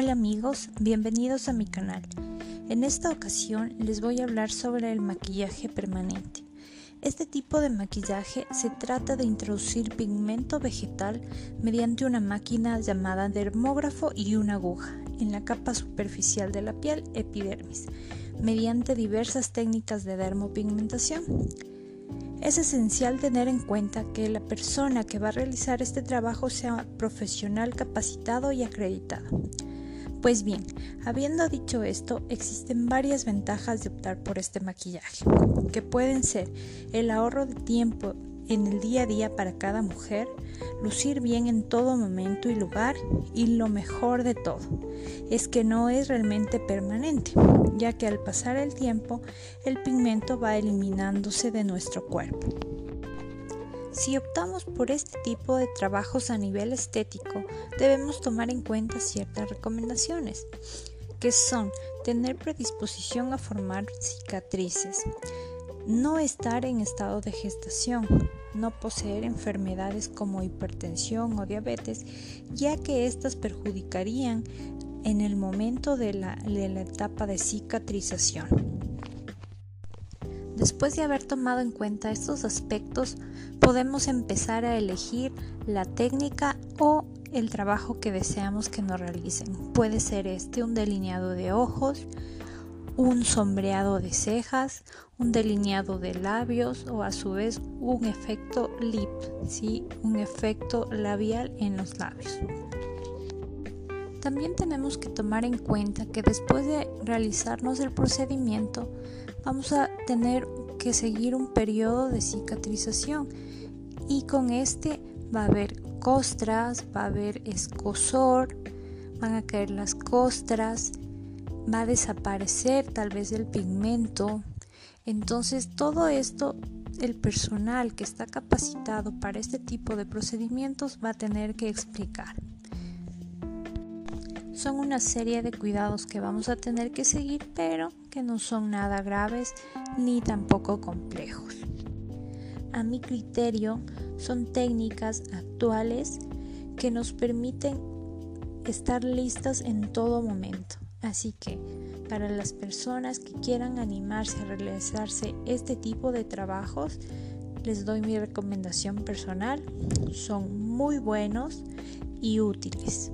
Hola amigos, bienvenidos a mi canal. En esta ocasión les voy a hablar sobre el maquillaje permanente. Este tipo de maquillaje se trata de introducir pigmento vegetal mediante una máquina llamada dermógrafo y una aguja en la capa superficial de la piel epidermis, mediante diversas técnicas de dermopigmentación. Es esencial tener en cuenta que la persona que va a realizar este trabajo sea profesional capacitado y acreditado. Pues bien, habiendo dicho esto, existen varias ventajas de optar por este maquillaje, que pueden ser el ahorro de tiempo en el día a día para cada mujer, lucir bien en todo momento y lugar y lo mejor de todo es que no es realmente permanente, ya que al pasar el tiempo el pigmento va eliminándose de nuestro cuerpo. Si optamos por este tipo de trabajos a nivel estético, debemos tomar en cuenta ciertas recomendaciones, que son tener predisposición a formar cicatrices, no estar en estado de gestación, no poseer enfermedades como hipertensión o diabetes, ya que éstas perjudicarían en el momento de la, de la etapa de cicatrización. Después de haber tomado en cuenta estos aspectos, podemos empezar a elegir la técnica o el trabajo que deseamos que nos realicen. Puede ser este un delineado de ojos, un sombreado de cejas, un delineado de labios o a su vez un efecto lip, ¿sí? un efecto labial en los labios. También tenemos que tomar en cuenta que después de realizarnos el procedimiento vamos a tener que seguir un periodo de cicatrización y con este va a haber costras, va a haber escosor, van a caer las costras, va a desaparecer tal vez el pigmento. Entonces todo esto el personal que está capacitado para este tipo de procedimientos va a tener que explicar son una serie de cuidados que vamos a tener que seguir, pero que no son nada graves ni tampoco complejos. A mi criterio, son técnicas actuales que nos permiten estar listas en todo momento. Así que para las personas que quieran animarse a realizarse este tipo de trabajos, les doy mi recomendación personal. Son muy buenos y útiles.